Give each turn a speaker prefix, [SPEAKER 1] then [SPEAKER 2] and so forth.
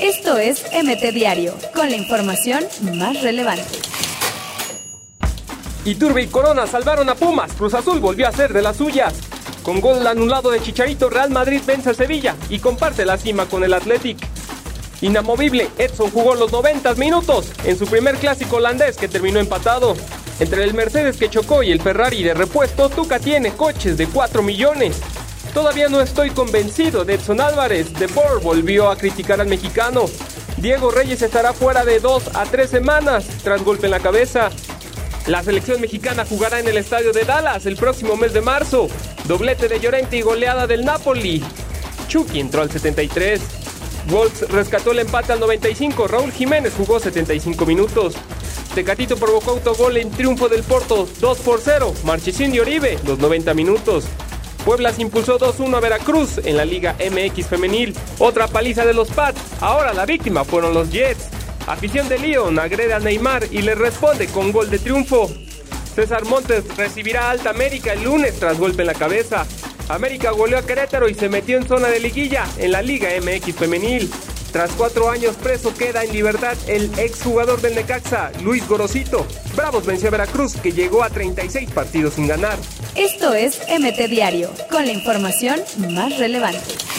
[SPEAKER 1] Esto es MT Diario, con la información más relevante.
[SPEAKER 2] Iturbe y Corona salvaron a Pumas. Cruz Azul volvió a ser de las suyas. Con gol anulado de Chicharito, Real Madrid vence a Sevilla y comparte la cima con el Athletic. Inamovible, Edson jugó los 90 minutos en su primer clásico holandés que terminó empatado. Entre el Mercedes que chocó y el Ferrari de repuesto, Tuca tiene coches de 4 millones. Todavía no estoy convencido de Edson Álvarez. De Boer volvió a criticar al mexicano. Diego Reyes estará fuera de 2 a 3 semanas tras golpe en la cabeza. La selección mexicana jugará en el estadio de Dallas el próximo mes de marzo. Doblete de Llorente y goleada del Napoli. Chucky entró al 73. Wolves rescató el empate al 95. Raúl Jiménez jugó 75 minutos. Tecatito provocó autogol en triunfo del Porto 2 por 0. Marchesín y Oribe los 90 minutos. Puebla se impulsó 2-1 a Veracruz en la Liga MX Femenil. Otra paliza de los Pats. Ahora la víctima fueron los Jets. Afición de Lyon agrede a Neymar y le responde con gol de triunfo. César Montes recibirá a Alta América el lunes tras golpe en la cabeza. América goleó a Querétaro y se metió en zona de liguilla en la Liga MX Femenil. Tras cuatro años preso queda en libertad el exjugador del Necaxa, Luis Gorosito. Bravos venció a Veracruz, que llegó a 36 partidos sin ganar.
[SPEAKER 1] Esto es MT Diario, con la información más relevante.